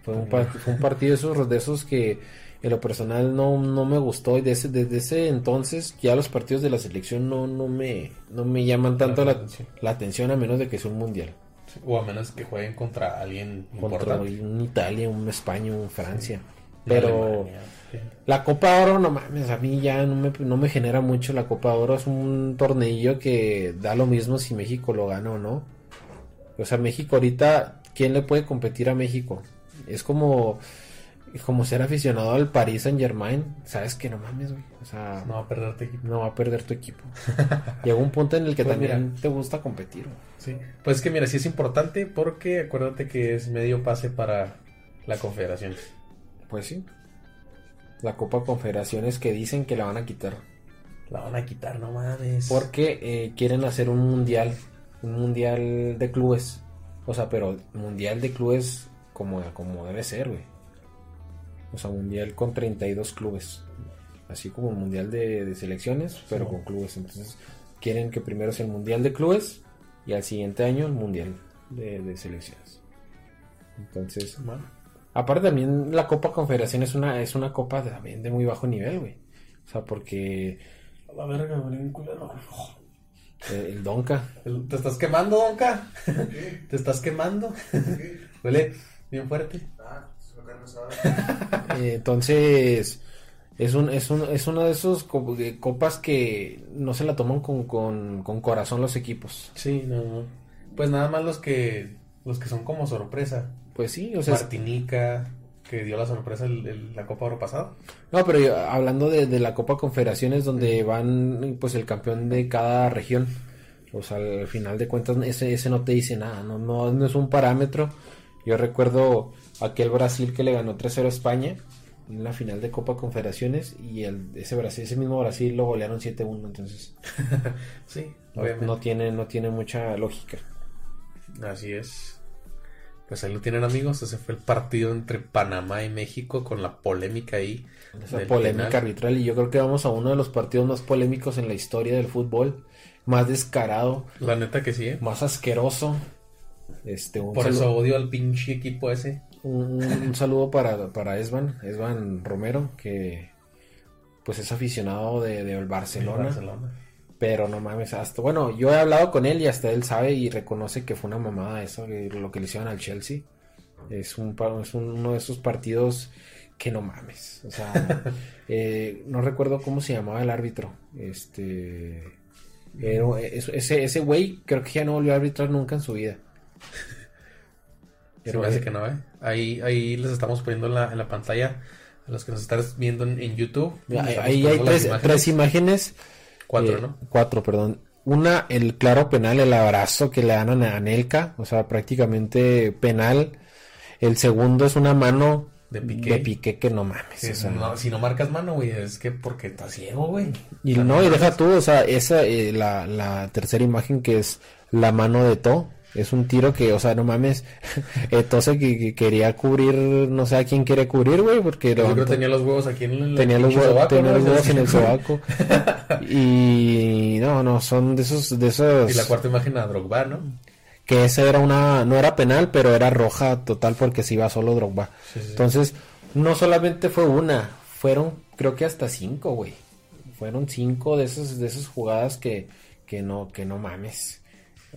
Fue un, fue un partido de esos, de esos que en lo personal no, no me gustó y desde, desde ese entonces ya los partidos de la selección no, no, me, no me llaman tanto la, la, atención a menos de que sea un mundial. o a menos que jueguen contra alguien contra un Italia, un España, un Francia. Pero la Copa Oro, no mames, a mí ya no me, no me genera mucho. La Copa Oro es un tornillo que da lo mismo si México lo gana o no. O sea, México ahorita, ¿quién le puede competir a México? Es como, como ser aficionado al Paris Saint Germain. Sabes que no mames, güey. O sea, no va a perder tu equipo. No va a perder tu equipo. <laughs> Llega un punto en el que pues también te gusta competir. Sí. Pues es que mira, sí es importante porque acuérdate que es medio pase para la confederación. Pues sí. La Copa Confederaciones que dicen que la van a quitar. La van a quitar, no mames. Porque eh, quieren hacer un mundial. Un mundial de clubes. O sea, pero mundial de clubes como, como debe ser, güey. O sea, mundial con 32 clubes. Así como un mundial de, selecciones, pero con clubes. Entonces, quieren que primero sea el mundial de clubes y al siguiente año el mundial de, selecciones. Entonces, bueno. Aparte también la Copa Confederación es una, es una copa también de muy bajo nivel, güey. O sea, porque... la verga, El, el Donka. ¿Te estás quemando, Donka? ¿Te estás quemando? <laughs> Huele bien fuerte. Ah, eh, <laughs> entonces, es un, es un, es una de esas copas que no se la toman con, con, con corazón los equipos. Sí, no, no. Pues nada más los que, los que son como sorpresa. Pues sí, o sea. Martinica, que dio la sorpresa el, la Copa Oro pasado. No, pero hablando de, de, la Copa Confederaciones, donde van, pues, el campeón de cada región. O sea, al final de cuentas, ese, ese no te dice nada, no, no, no es un parámetro yo recuerdo aquel Brasil que le ganó 3-0 a España en la final de Copa Confederaciones y el, ese Brasil, ese mismo Brasil lo golearon 7-1, entonces <laughs> sí, no, tiene, no tiene mucha lógica. Así es. Pues ahí lo tienen amigos, ese fue el partido entre Panamá y México con la polémica ahí. Esa polémica arbitral y yo creo que vamos a uno de los partidos más polémicos en la historia del fútbol, más descarado. La neta que sí, ¿eh? Más asqueroso. Este, Por eso odio al pinche equipo ese. Un, saludo para, para Esban, Esban Romero, que pues es aficionado de, Barcelona, Pero no mames, hasta bueno, yo he hablado con él y hasta él sabe y reconoce que fue una mamada eso, lo que le hicieron al Chelsea. Es, un, es uno de esos partidos que no mames. O sea, <laughs> eh, no recuerdo cómo se llamaba el árbitro. Este. Pero ese, ese güey creo que ya no volvió a arbitrar nunca en su vida. Pero parece que no, ¿eh? Ahí, ahí les estamos poniendo en la, en la pantalla a los que nos están viendo en, YouTube. Ahí, hay tres imágenes. Cuatro, eh, ¿no? Cuatro, perdón. Una, el claro penal, el abrazo que le dan a Anelka, o sea, prácticamente penal. El segundo es una mano de pique que no mames. si no marcas mano, güey, es que porque estás ciego, güey. Y no, y deja tú, o sea, esa, eh, la, la tercera imagen que es la mano de To, es un tiro que, o sea, no mames. <laughs> Entonces que, quería cubrir, no sé a quién quiere cubrir, güey, porque Yo creo que tenía los huevos aquí en el Tenía los, huevos, tenía los huevos en el sobaco. <laughs> y no, no, son de esos, de esos. Y la cuarta imagen a Drogba, ¿no? Que esa era una, no era penal, pero era roja total porque se iba solo Drogba. Entonces, no solamente fue una, fueron, creo que hasta cinco, güey. Fueron cinco de esas, de esas jugadas que, que no, que no mames.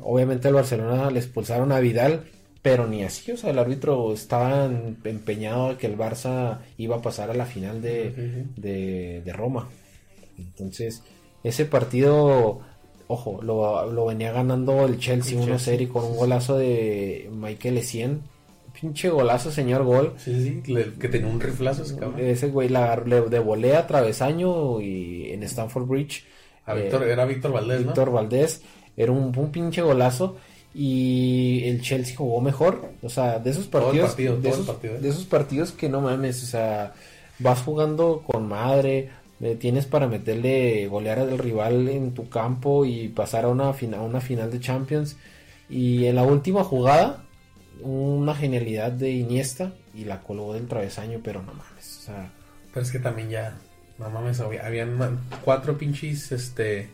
Obviamente al Barcelona le expulsaron a Vidal pero ni así, o sea, el árbitro estaba empeñado a que el Barça iba a pasar a la final de, de, Roma. Entonces, ese partido, ojo, lo, lo venía ganando el Chelsea 1-0 y con un golazo de Michael Essien. Pinche golazo, señor gol. Sí, sí, que tenía un riflazo ese cabrón. Ese güey la, le de volea travesaño y en Stanford Bridge. Eh, era Víctor Valdés, Víctor Valdés. Era un, un pinche golazo y el Chelsea jugó mejor. O sea, de esos partidos. de, esos, ¿eh? de, esos, partidos que no mames, o sea, vas jugando con madre, eh, tienes para meterle golear al rival en tu campo y pasar a una, final, una final de Champions. Y en la última jugada, una genialidad de Iniesta y la colgó del travesaño, pero no mames, o sea. Pero es que también ya, no mames, habían cuatro pinches, este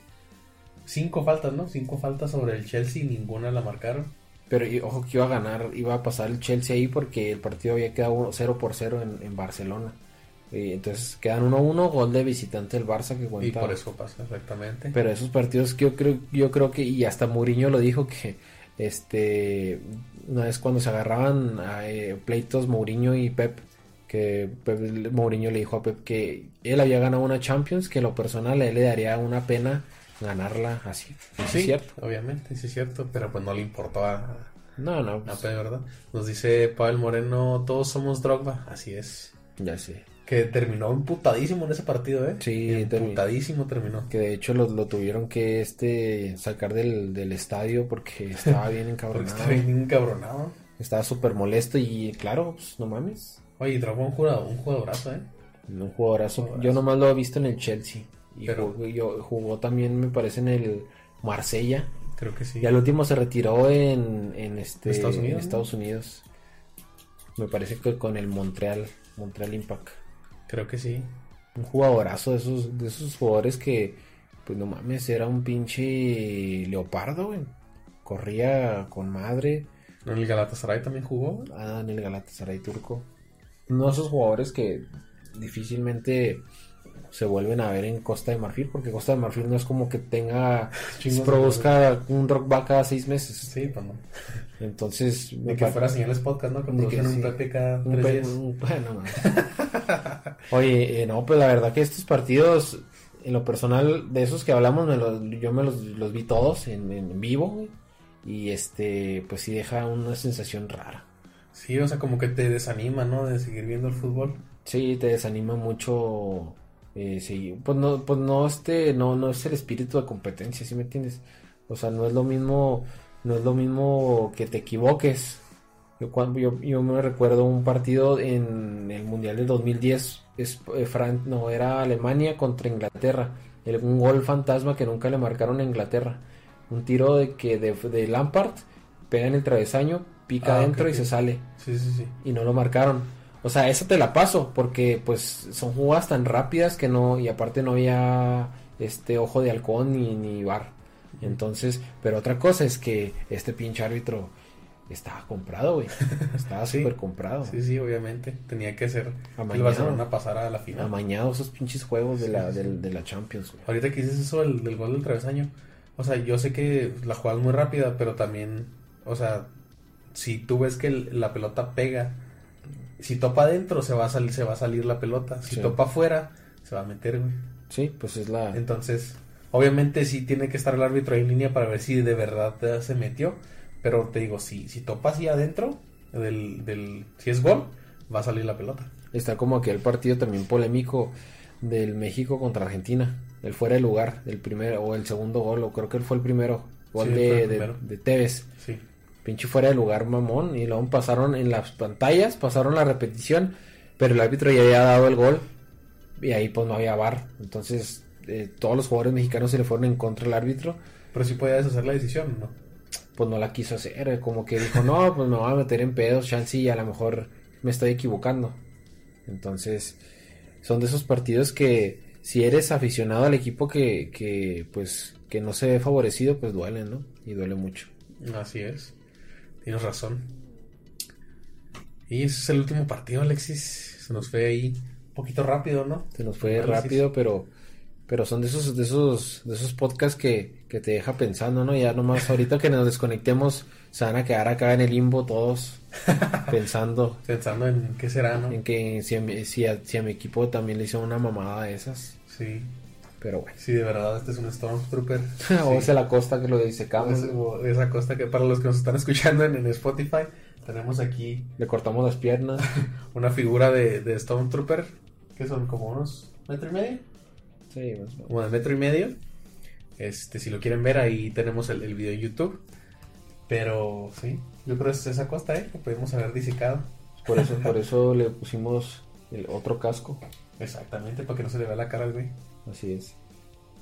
cinco faltas, ¿no? Cinco faltas sobre el Chelsea y ninguna la marcaron. Pero ojo que iba a ganar, iba a pasar el Chelsea ahí porque el partido había quedado 0 por 0 en, Barcelona. Y entonces quedan 1-1, gol de visitante del Barça que cuenta. Y por eso pasa, exactamente. Pero esos partidos que yo creo, yo creo que, y hasta Mourinho lo dijo que este una vez cuando se agarraban a eh, pleitos Mourinho y Pep, que Mourinho le dijo a Pep que él había ganado una Champions, que en lo personal a él le daría una pena ganarla así. Sí, es cierto. Obviamente, sí es cierto, pero pues no le importó a... No, no. Pues... ¿verdad? Nos dice Pavel Moreno, todos somos Drogba. Así es. Ya sé. Que terminó emputadísimo en ese partido, ¿eh? Sí, emputadísimo terminó. Que de hecho lo, tuvieron que este sacar del, del estadio porque estaba <laughs> bien encabronado. estaba bien encabronado. Estaba súper molesto y claro, pues no mames. Oye, Drogba un jugador, un jugadorazo, ¿eh? Un jugadorazo. Yo nomás lo he visto en el Chelsea. Y jugó, yo, jugó también, me parece, en el Marsella. Creo que sí. Y al último se retiró en, en este, Estados Unidos. Me parece que con el Montreal, Montreal Impact. Creo que sí. Un jugadorazo de esos, de esos jugadores que, pues no mames, era un pinche leopardo, güey. Corría con madre. ¿En el Galatasaray también jugó? Ah, en el Galatasaray turco. Uno de esos jugadores que difícilmente se vuelven a ver en Costa de Marfil, porque Costa de Marfil no es como que tenga, <laughs> produzca un rock back cada seis meses. Sí, pues no. Entonces. De que fuera señales podcast, ¿no? Que que un PP cada tres días. <laughs> bueno, no. Oye, eh, no, pues la verdad que estos partidos, en lo personal, de esos que hablamos, me yo me los, vi todos en, en vivo, Y este, pues sí deja una sensación rara. Sí, o sea, como que te desanima, ¿no? De seguir viendo el fútbol. Sí, te desanima mucho eh, sí, pues no, pues no, este, no, no es el espíritu de competencia, ¿sí me entiendes? O sea, no es lo mismo, no es lo mismo que te equivoques. Yo, cuando, yo, yo me recuerdo un partido en el Mundial del 2010, es, eh, no, era Alemania contra Inglaterra, el, un gol fantasma que nunca le marcaron a Inglaterra. Un tiro de que de, de Lampard pega en el travesaño, pica ah, adentro y se sale. Sí, sí, sí. Y no lo marcaron. O sea, eso te la paso, porque pues son jugadas tan rápidas que no, y aparte no había este ojo de halcón ni, ni bar. Entonces, pero otra cosa es que este pinche árbitro estaba comprado, güey. <laughs> Estaba súper comprado. Sí, sí, obviamente. Tenía que ser el Barcelona pasar a la final. Amañado esos pinches juegos de, la, de, la Champions, güey. Ahorita que dices eso del, del gol del travesaño. O sea, yo sé que la jugada es muy rápida, pero también, o sea, si tú ves que la pelota pega si topa adentro se va a salir, se va a salir la pelota. Si topa afuera, se va a meter, güey. Sí, pues es la. Entonces, obviamente sí tiene que estar el árbitro ahí en línea para ver si de verdad se metió. Pero te digo, si, si topa así adentro, del, del, si es gol, va a salir la pelota. Está como aquel partido también polémico del México contra Argentina. El fuera de lugar, el primero o el segundo gol, o creo que él fue el primero. Gol de, de, de, Tevez. Sí pinche fuera de lugar mamón. Y luego pasaron en las pantallas, pasaron la repetición, pero el árbitro ya había dado el gol y ahí pues no había bar. Entonces eh, todos los jugadores mexicanos se le fueron en contra del árbitro. Pero sí podía deshacer la decisión, ¿no? Pues no la quiso hacer, como que dijo, no, pues me voy a meter en pedos, chance y a lo mejor me estoy equivocando. Entonces, son de esos partidos que si eres aficionado al equipo que, que pues que no se ve favorecido, pues duele, ¿no? Y duele mucho. Así es. Tienes razón. Y ese es el último partido, Alexis. Se nos fue ahí un poquito rápido, ¿no? Se nos fue rápido, pero pero son de esos de esos de esos podcasts que, que te deja pensando, ¿no? Ya nomás ahorita que nos desconectemos se van a quedar acá en el limbo todos <laughs> pensando. pensando en qué será, ¿no? En que si a, mi, si, a, mi equipo también le hizo una mamada de esas. Sí. Pero bueno. Sí, de verdad, este es un Stormtrooper. <laughs> o es la costa que lo dice O esa costa que para los que nos están escuchando en, en Spotify, tenemos aquí. Le cortamos las piernas. <laughs> una figura de, de Stormtrooper, que son como unos metro y medio. Sí, más o menos. Como de metro y medio este, si lo quieren ver, ahí tenemos el, video en YouTube. Pero sí, yo creo que es esa costa, ¿eh? Que pudimos haber disecado. Por eso, por <laughs> eso le pusimos el otro casco. Exactamente, para que no se le vea la cara al güey. Así es.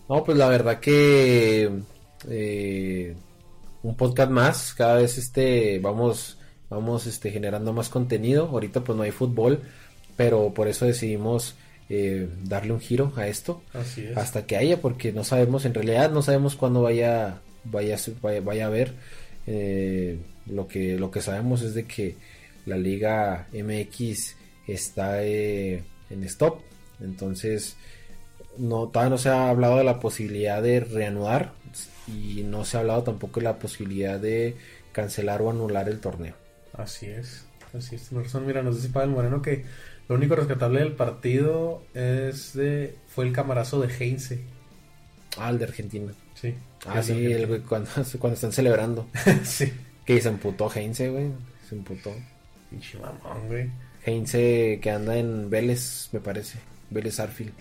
No, pues la verdad que eh, un podcast más, cada vez este vamos vamos este generando más contenido. Ahorita pues no hay fútbol, pero por eso decidimos eh, darle un giro a esto hasta que haya porque no sabemos en realidad no sabemos cuándo vaya vaya vaya, a haber eh, lo que lo que sabemos es de que la liga MX está en stop entonces no todavía no se ha hablado de la posibilidad de reanudar y no se ha hablado tampoco de la posibilidad de cancelar o anular el torneo así es así es mira nos dice Pablo Moreno que lo único rescatable del partido es de fue el camarazo de Heinze. Ah, el de Argentina. Sí. Ah, sí, el, cuando, <laughs> cuando están celebrando. <laughs> sí. Que se emputó Heinze, güey. Se emputó. Pinche mamón, güey. Heinze que anda en Vélez, me parece. Vélez Arfield.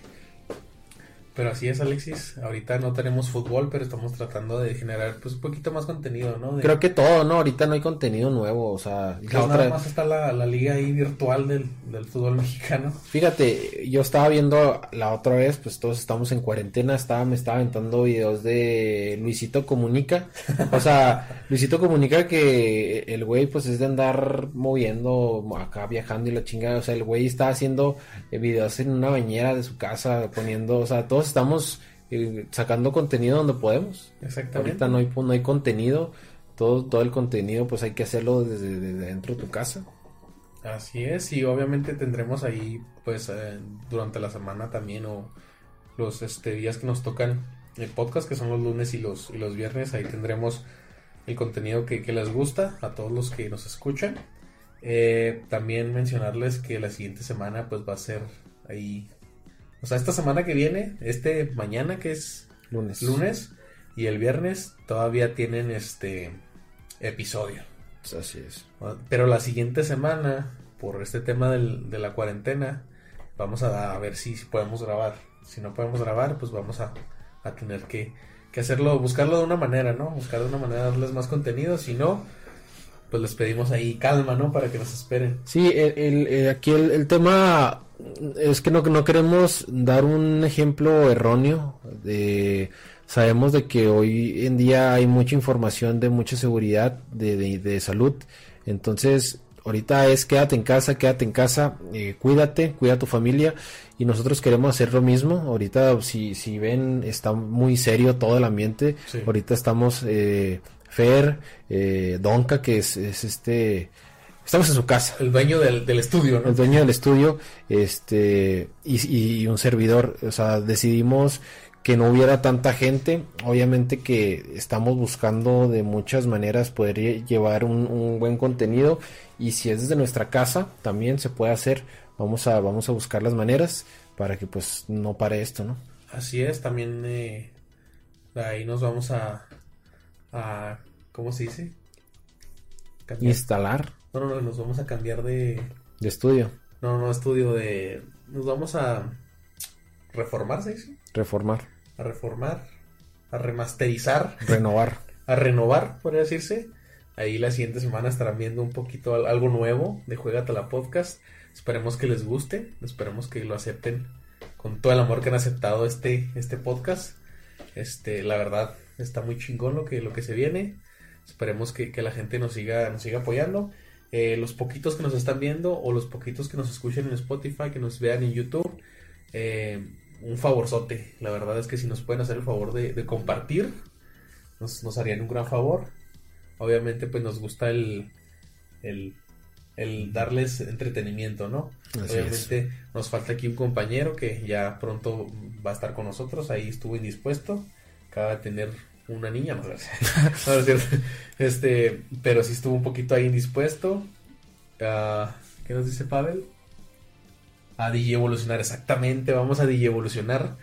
Pero así es, Alexis. Ahorita no tenemos fútbol, pero estamos tratando de generar pues un poquito más contenido, ¿no? Creo que todo, ¿no? Ahorita no hay contenido nuevo, o sea... La otra... Nada más está la, liga ahí virtual del, fútbol <laughs> mexicano. Fíjate, yo estaba viendo la otra vez, pues todos estamos en cuarentena, estaba, me estaba aventando videos de Luisito Comunica. O sea, <laughs> Luisito Comunica que el güey pues es de andar moviendo acá, viajando y la chingada. O sea, el güey está haciendo videos en una bañera de su casa, poniendo, o sea, todos estamos eh, sacando contenido donde podemos. Exactamente. Ahorita no hay, no hay contenido, todo, todo el contenido pues hay que hacerlo desde, dentro de tu casa. Así es, y obviamente tendremos ahí pues eh, durante la semana también o los este, días que nos tocan el podcast, que son los lunes y los, y los viernes, ahí tendremos el contenido que, les gusta a todos los que nos escuchan. Eh, también mencionarles que la siguiente semana pues va a ser ahí o sea, esta semana que viene, este mañana que es lunes. Lunes y el viernes todavía tienen este episodio. Así es. Pero la siguiente semana, por este tema de la cuarentena, vamos a, ver si, podemos grabar. Si no podemos grabar, pues vamos a, tener que, hacerlo, buscarlo de una manera, ¿no? Buscar de una manera darles más contenido. Si no, pues les pedimos ahí calma, ¿no? Para que nos esperen. Sí, el, eh, aquí el, tema es que no, no queremos dar un ejemplo erróneo. De, sabemos de que hoy en día hay mucha información de mucha seguridad, de, de, salud. Entonces, ahorita es quédate en casa, quédate en casa, eh, cuídate, cuida a tu familia. Y nosotros queremos hacer lo mismo. Ahorita, si, si ven, está muy serio todo el ambiente. Ahorita estamos, eh, Fer, eh, Donka, que es, es este Estamos en su casa. El dueño del, estudio, ¿no? El dueño del estudio, este, y, un servidor. O sea, decidimos que no hubiera tanta gente. Obviamente que estamos buscando de muchas maneras poder llevar un, buen contenido. Y si es desde nuestra casa, también se puede hacer. Vamos a, vamos a buscar las maneras para que pues no pare esto, ¿no? Así es, también eh, ahí nos vamos a, a ¿cómo se dice? Instalar no, no, no, nos vamos a cambiar de... De estudio. No, no, estudio de... Nos vamos a reformar, ¿se dice? Reformar. A reformar, a remasterizar. Renovar. <laughs> a renovar, podría decirse. Ahí la siguiente semana estarán viendo un poquito algo nuevo de Juegate la Podcast. Esperemos que les guste, esperemos que lo acepten con todo el amor que han aceptado este, este podcast. Este, la verdad, está muy chingón lo que, lo que se viene. Esperemos que, que la gente nos siga, nos siga apoyando. Eh, los poquitos que nos están viendo o los poquitos que nos escuchen en Spotify, que nos vean en YouTube, eh, un favorzote. La verdad es que si nos pueden hacer el favor de, compartir, nos, harían un gran favor. Obviamente, pues nos gusta el, el, darles entretenimiento, ¿no? Obviamente nos falta aquí un compañero que ya pronto va a estar con nosotros, ahí estuvo indispuesto, acaba de tener una niña, no, <laughs> no, cierto. Este, pero sí estuvo un poquito ahí indispuesto. Uh, ¿Qué nos dice Pavel? A DJ evolucionar, exactamente, vamos a DJ evolucionar.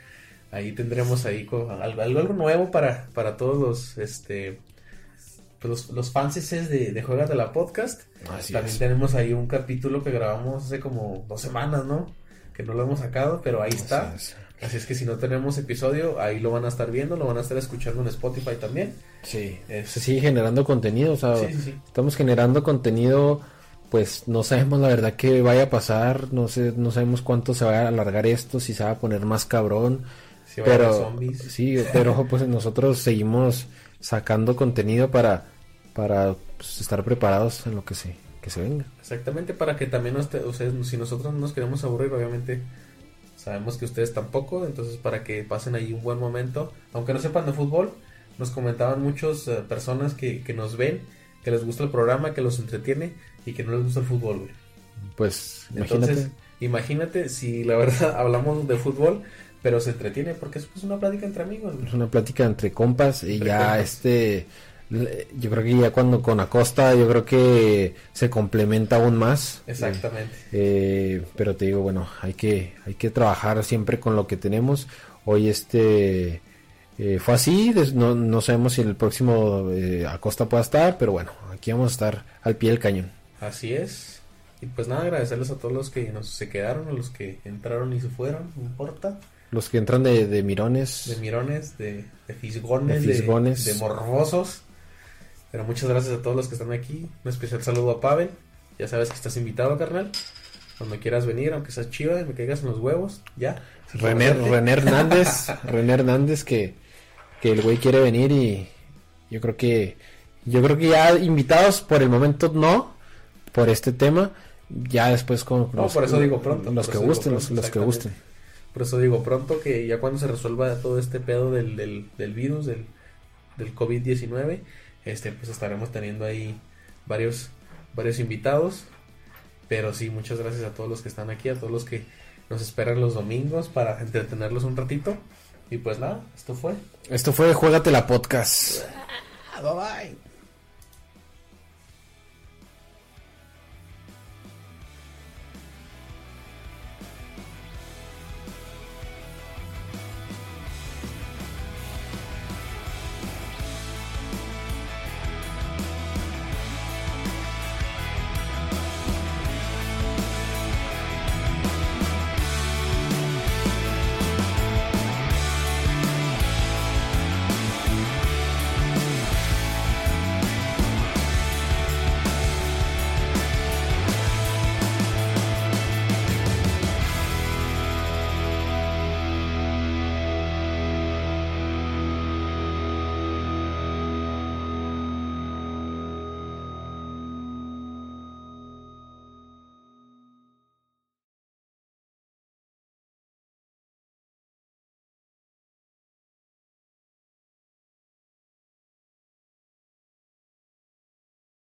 Ahí tendremos ahí algo, algo, nuevo para, para todos los, este, pues los, los fans de, de Juegas de la Podcast. También tenemos ahí un capítulo que grabamos hace como dos semanas, ¿no? Que no lo hemos sacado, pero ahí está. Así es que si no tenemos episodio, ahí lo van a estar viendo, lo van a estar escuchando en Spotify también. Sí, se sigue generando contenido, o sea, estamos generando contenido, pues no sabemos la verdad qué vaya a pasar, no sé, no sabemos cuánto se va a alargar esto, si se va a poner más cabrón. pero sí, pero <laughs> pues nosotros seguimos sacando contenido para para pues, estar preparados en lo que se que se venga. Exactamente, para que también ustedes, si nosotros no nos queremos aburrir, obviamente Sabemos que ustedes tampoco, entonces para que pasen ahí un buen momento, aunque no sepan de fútbol, nos comentaban muchas eh, personas que, que, nos ven, que les gusta el programa, que los entretiene y que no les gusta el fútbol, güey. Pues entonces, imagínate. si la verdad <laughs> hablamos de fútbol, pero se entretiene porque es pues, una plática entre amigos. Es una plática entre compas y ya este yo creo que ya cuando con Acosta, yo creo que se complementa aún más. Exactamente. Eh, pero te digo, bueno, hay que, hay que trabajar siempre con lo que tenemos. Hoy este eh, fue así, no, no, sabemos si el próximo eh, Acosta pueda estar, pero bueno, aquí vamos a estar al pie del cañón. Así es. Y pues nada, agradecerles a todos los que nos se quedaron, a los que entraron y se fueron, no importa. Los que entran de, de mirones. De mirones, de, de fisgones, de, fisgones. de morbosos. Pero muchas gracias a todos los que están aquí. Un especial saludo a Pavel. Ya sabes que estás invitado, carnal. Cuando quieras venir, aunque seas chiva y me caigas en los huevos, ya. René, Hernández, <laughs> René Hernández que, que el güey quiere venir y yo creo que yo creo que ya invitados por el momento no por este tema, ya después con no, por eso digo pronto, los que gusten, los, que gusten. Por eso digo pronto que ya cuando se resuelva todo este pedo del, del, del virus, del, del COVID-19, este, pues estaremos teniendo ahí varios, varios invitados. Pero sí, muchas gracias a todos los que están aquí, a todos los que nos esperan los domingos para entretenerlos un ratito. Y pues nada, esto fue. Esto fue Juégate la Podcast. bye bye.